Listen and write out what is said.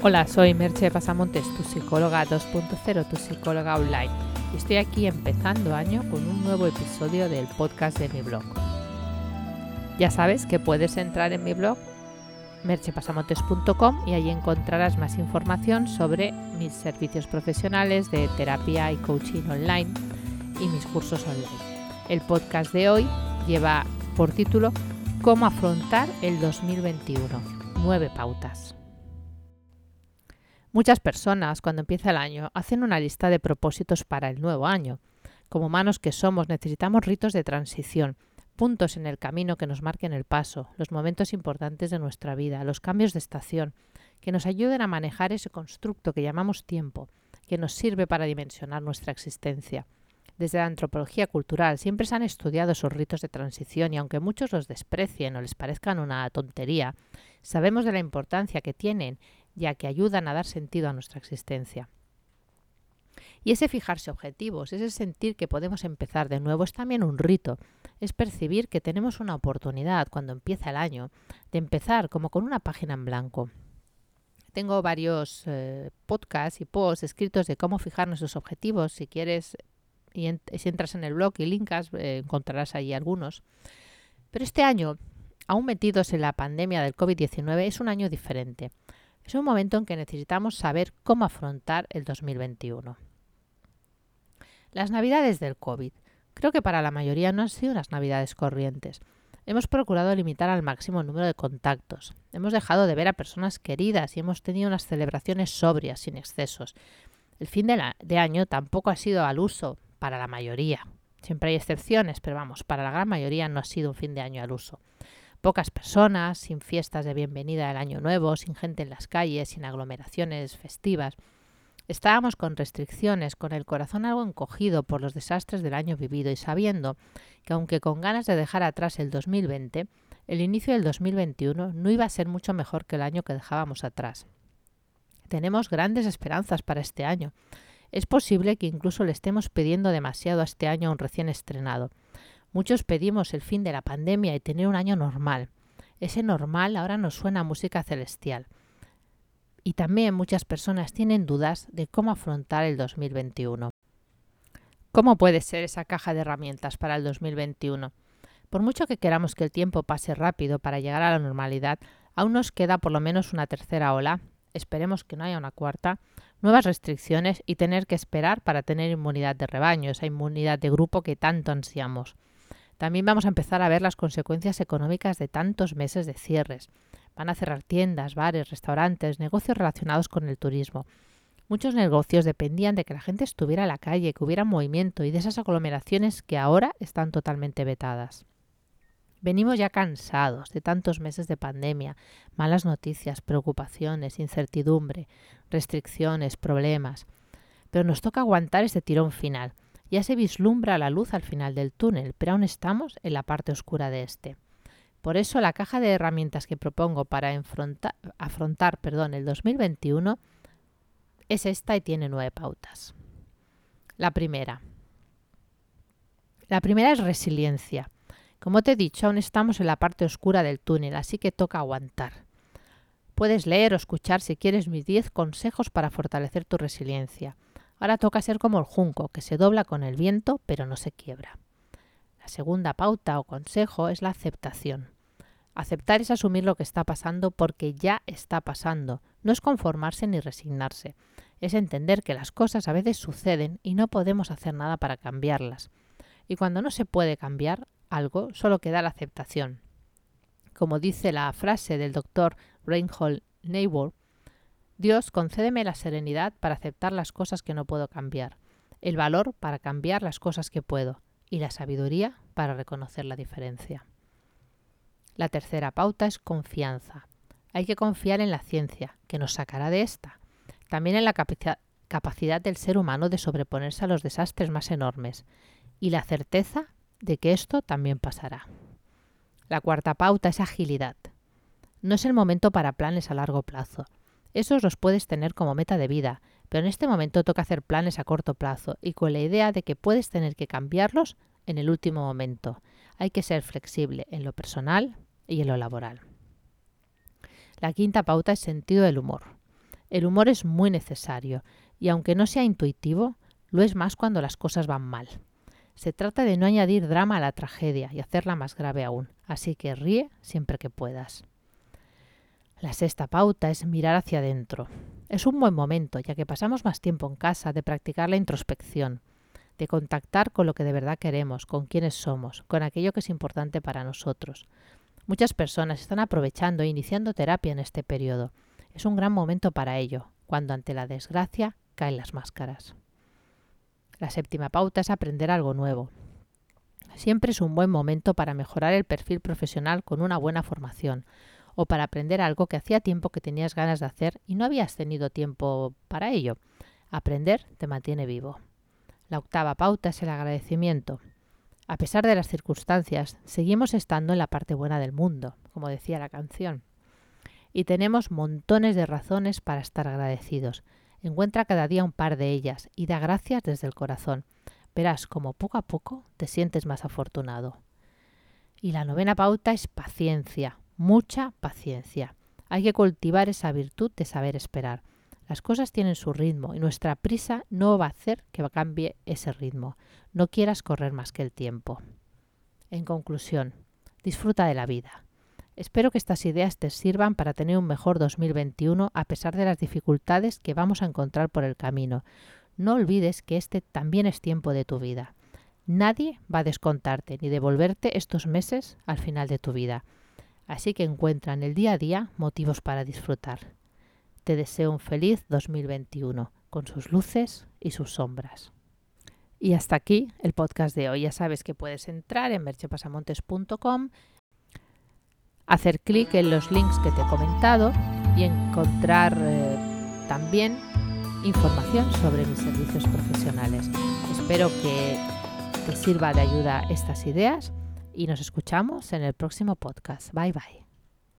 Hola, soy Merche Pasamontes, tu psicóloga 2.0, tu psicóloga online. Y estoy aquí empezando año con un nuevo episodio del podcast de mi blog. Ya sabes que puedes entrar en mi blog merchepasamontes.com y allí encontrarás más información sobre mis servicios profesionales de terapia y coaching online y mis cursos online. El podcast de hoy lleva por título Cómo afrontar el 2021. Nueve pautas. Muchas personas cuando empieza el año hacen una lista de propósitos para el nuevo año. Como humanos que somos necesitamos ritos de transición, puntos en el camino que nos marquen el paso, los momentos importantes de nuestra vida, los cambios de estación, que nos ayuden a manejar ese constructo que llamamos tiempo, que nos sirve para dimensionar nuestra existencia. Desde la antropología cultural siempre se han estudiado esos ritos de transición y aunque muchos los desprecien o les parezcan una tontería, sabemos de la importancia que tienen ya que ayudan a dar sentido a nuestra existencia. Y ese fijarse objetivos, ese sentir que podemos empezar de nuevo es también un rito, es percibir que tenemos una oportunidad cuando empieza el año de empezar como con una página en blanco. Tengo varios eh, podcasts y posts escritos de cómo fijar nuestros objetivos. Si quieres y si entras en el blog y linkas, eh, encontrarás ahí algunos. Pero este año, aún metidos en la pandemia del COVID-19, es un año diferente. Es un momento en que necesitamos saber cómo afrontar el 2021. Las navidades del COVID. Creo que para la mayoría no han sido unas navidades corrientes. Hemos procurado limitar al máximo el número de contactos. Hemos dejado de ver a personas queridas y hemos tenido unas celebraciones sobrias, sin excesos. El fin de, de año tampoco ha sido al uso para la mayoría. Siempre hay excepciones, pero vamos, para la gran mayoría no ha sido un fin de año al uso. Pocas personas, sin fiestas de bienvenida del año nuevo, sin gente en las calles, sin aglomeraciones festivas. Estábamos con restricciones, con el corazón algo encogido por los desastres del año vivido y sabiendo que aunque con ganas de dejar atrás el 2020, el inicio del 2021 no iba a ser mucho mejor que el año que dejábamos atrás. Tenemos grandes esperanzas para este año. Es posible que incluso le estemos pidiendo demasiado a este año a un recién estrenado. Muchos pedimos el fin de la pandemia y tener un año normal. Ese normal ahora nos suena a música celestial. Y también muchas personas tienen dudas de cómo afrontar el 2021. ¿Cómo puede ser esa caja de herramientas para el 2021? Por mucho que queramos que el tiempo pase rápido para llegar a la normalidad, aún nos queda por lo menos una tercera ola, esperemos que no haya una cuarta, nuevas restricciones y tener que esperar para tener inmunidad de rebaño, esa inmunidad de grupo que tanto ansiamos. También vamos a empezar a ver las consecuencias económicas de tantos meses de cierres. Van a cerrar tiendas, bares, restaurantes, negocios relacionados con el turismo. Muchos negocios dependían de que la gente estuviera en la calle, que hubiera movimiento y de esas aglomeraciones que ahora están totalmente vetadas. Venimos ya cansados de tantos meses de pandemia, malas noticias, preocupaciones, incertidumbre, restricciones, problemas. Pero nos toca aguantar ese tirón final. Ya se vislumbra la luz al final del túnel, pero aún estamos en la parte oscura de este. Por eso la caja de herramientas que propongo para afrontar perdón, el 2021 es esta y tiene nueve pautas. La primera. La primera es resiliencia. Como te he dicho, aún estamos en la parte oscura del túnel, así que toca aguantar. Puedes leer o escuchar si quieres mis 10 consejos para fortalecer tu resiliencia. Ahora toca ser como el junco, que se dobla con el viento pero no se quiebra. La segunda pauta o consejo es la aceptación. Aceptar es asumir lo que está pasando porque ya está pasando. No es conformarse ni resignarse. Es entender que las cosas a veces suceden y no podemos hacer nada para cambiarlas. Y cuando no se puede cambiar, algo, solo queda la aceptación. Como dice la frase del doctor Reinhold Niebuhr, Dios, concédeme la serenidad para aceptar las cosas que no puedo cambiar, el valor para cambiar las cosas que puedo y la sabiduría para reconocer la diferencia. La tercera pauta es confianza. Hay que confiar en la ciencia, que nos sacará de esta. También en la capacidad del ser humano de sobreponerse a los desastres más enormes. Y la certeza de que esto también pasará. La cuarta pauta es agilidad. No es el momento para planes a largo plazo. Esos los puedes tener como meta de vida, pero en este momento toca hacer planes a corto plazo y con la idea de que puedes tener que cambiarlos en el último momento. Hay que ser flexible en lo personal y en lo laboral. La quinta pauta es sentido del humor. El humor es muy necesario y aunque no sea intuitivo, lo es más cuando las cosas van mal. Se trata de no añadir drama a la tragedia y hacerla más grave aún, así que ríe siempre que puedas. La sexta pauta es mirar hacia adentro. Es un buen momento, ya que pasamos más tiempo en casa, de practicar la introspección, de contactar con lo que de verdad queremos, con quiénes somos, con aquello que es importante para nosotros. Muchas personas están aprovechando e iniciando terapia en este periodo. Es un gran momento para ello, cuando ante la desgracia caen las máscaras. La séptima pauta es aprender algo nuevo. Siempre es un buen momento para mejorar el perfil profesional con una buena formación o para aprender algo que hacía tiempo que tenías ganas de hacer y no habías tenido tiempo para ello. Aprender te mantiene vivo. La octava pauta es el agradecimiento. A pesar de las circunstancias, seguimos estando en la parte buena del mundo, como decía la canción. Y tenemos montones de razones para estar agradecidos. Encuentra cada día un par de ellas y da gracias desde el corazón. Verás como poco a poco te sientes más afortunado. Y la novena pauta es paciencia, mucha paciencia. Hay que cultivar esa virtud de saber esperar. Las cosas tienen su ritmo y nuestra prisa no va a hacer que cambie ese ritmo. No quieras correr más que el tiempo. En conclusión, disfruta de la vida. Espero que estas ideas te sirvan para tener un mejor 2021 a pesar de las dificultades que vamos a encontrar por el camino. No olvides que este también es tiempo de tu vida. Nadie va a descontarte ni devolverte estos meses al final de tu vida. Así que encuentra en el día a día motivos para disfrutar. Te deseo un feliz 2021 con sus luces y sus sombras. Y hasta aquí el podcast de hoy. Ya sabes que puedes entrar en merchepasamontes.com hacer clic en los links que te he comentado y encontrar eh, también información sobre mis servicios profesionales. Espero que te sirva de ayuda estas ideas y nos escuchamos en el próximo podcast. Bye bye.